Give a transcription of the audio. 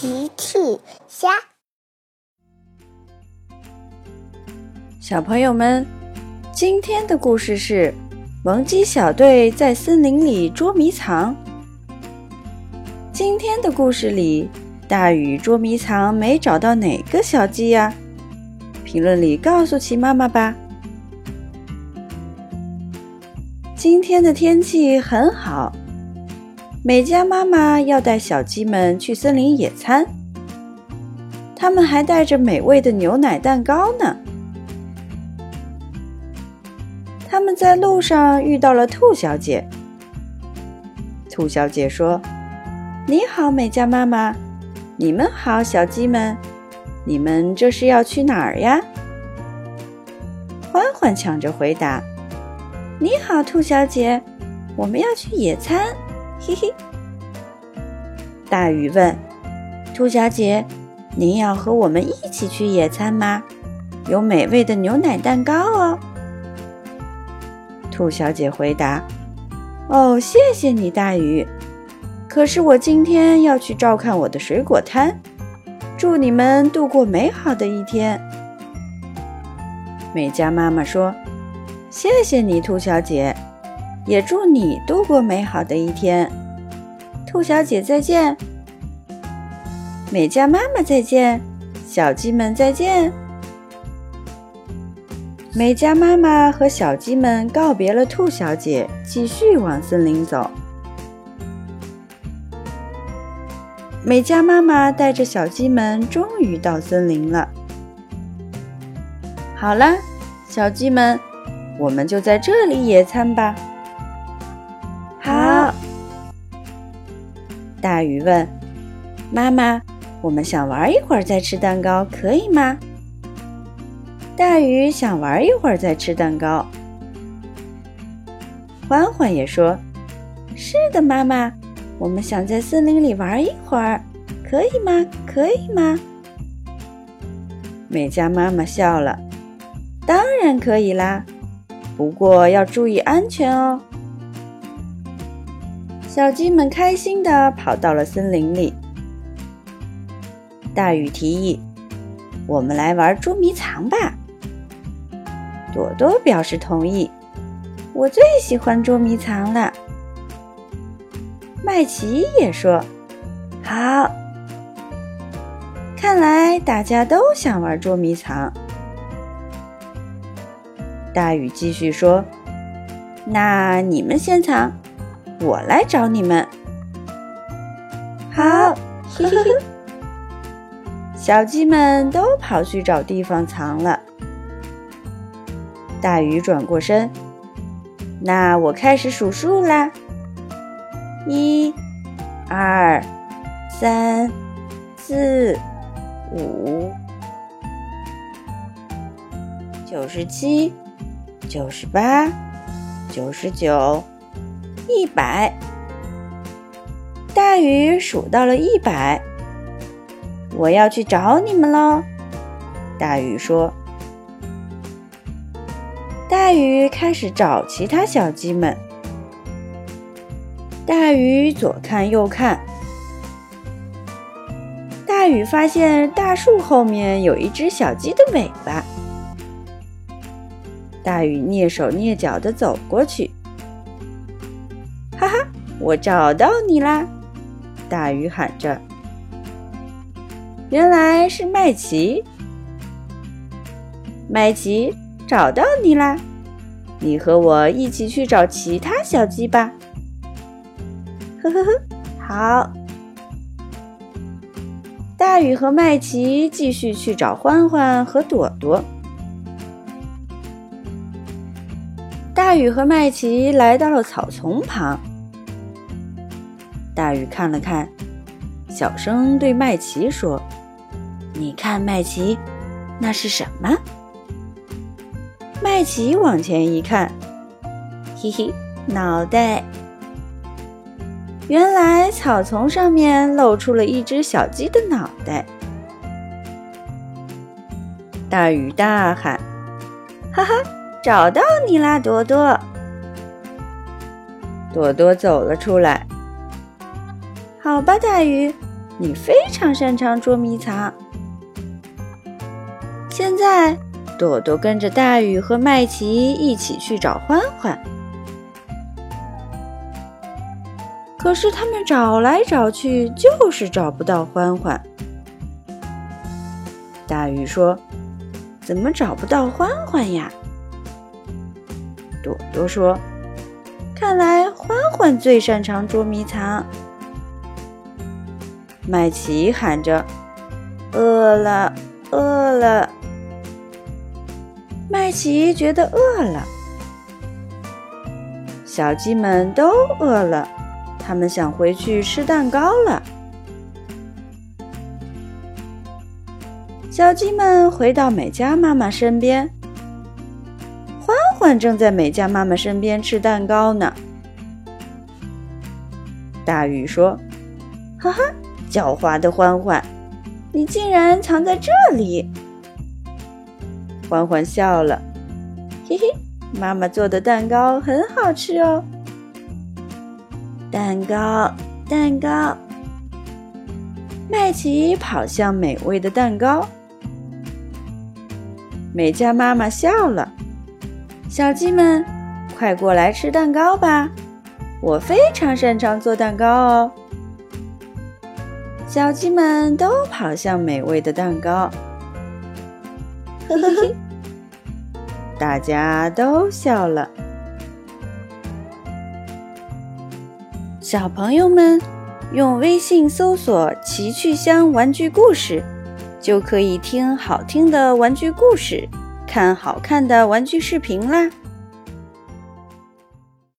奇趣虾，小朋友们，今天的故事是萌鸡小队在森林里捉迷藏。今天的故事里，大雨捉迷藏没找到哪个小鸡呀？评论里告诉奇妈妈吧。今天的天气很好。美嘉妈妈要带小鸡们去森林野餐，他们还带着美味的牛奶蛋糕呢。他们在路上遇到了兔小姐。兔小姐说：“你好，美嘉妈妈，你们好，小鸡们，你们这是要去哪儿呀？”欢欢抢着回答：“你好，兔小姐，我们要去野餐。”嘿嘿，大鱼问：“兔小姐，您要和我们一起去野餐吗？有美味的牛奶蛋糕哦。”兔小姐回答：“哦，谢谢你，大鱼。可是我今天要去照看我的水果摊。祝你们度过美好的一天。”美嘉妈妈说：“谢谢你，兔小姐。”也祝你度过美好的一天，兔小姐再见，美嘉妈妈再见，小鸡们再见。美嘉妈妈和小鸡们告别了兔小姐，继续往森林走。美嘉妈妈带着小鸡们终于到森林了。好了，小鸡们，我们就在这里野餐吧。大鱼问妈妈：“我们想玩一会儿再吃蛋糕，可以吗？”大鱼想玩一会儿再吃蛋糕。欢欢也说：“是的，妈妈，我们想在森林里玩一会儿，可以吗？可以吗？”美嘉妈妈笑了：“当然可以啦，不过要注意安全哦。”小鸡们开心地跑到了森林里。大雨提议：“我们来玩捉迷藏吧。”朵朵表示同意：“我最喜欢捉迷藏了。”麦琪也说：“好。”看来大家都想玩捉迷藏。大雨继续说：“那你们先藏。”我来找你们，好，嘿嘿嘿！小鸡们都跑去找地方藏了。大鱼转过身，那我开始数数啦：一、二、三、四、五、九十七、九十八、九十九。一百，大鱼数到了一百，我要去找你们喽。大鱼说：“大鱼开始找其他小鸡们。”大鱼左看右看，大鱼发现大树后面有一只小鸡的尾巴。大鱼蹑手蹑脚的走过去。哈哈，我找到你啦！大鱼喊着：“原来是麦琪，麦琪，找到你啦！你和我一起去找其他小鸡吧。”呵呵呵，好。大鱼和麦琪继续去找欢欢和朵朵。大雨和麦琪来到了草丛旁。大雨看了看，小声对麦琪说：“你看，麦琪，那是什么？”麦琪往前一看，嘿嘿，脑袋。原来草丛上面露出了一只小鸡的脑袋。大雨大喊：“哈哈！”找到你啦，朵朵！朵朵走了出来。好吧，大鱼，你非常擅长捉迷藏。现在，朵朵跟着大雨和麦琪一起去找欢欢。可是他们找来找去，就是找不到欢欢。大鱼说：“怎么找不到欢欢呀？”朵朵说：“看来欢欢最擅长捉迷藏。”麦琪喊着：“饿了，饿了！”麦琪觉得饿了，小鸡们都饿了。他们想回去吃蛋糕了。小鸡们回到美嘉妈妈身边，欢欢正在美嘉妈妈身边吃蛋糕呢。大雨说：“哈哈，狡猾的欢欢，你竟然藏在这里！”欢欢笑了，嘿嘿，妈妈做的蛋糕很好吃哦。蛋糕，蛋糕！麦琪跑向美味的蛋糕。美嘉妈妈笑了：“小鸡们，快过来吃蛋糕吧！我非常擅长做蛋糕哦。”小鸡们都跑向美味的蛋糕。呵呵呵，大家都笑了。小朋友们，用微信搜索“奇趣箱玩具故事”，就可以听好听的玩具故事，看好看的玩具视频啦。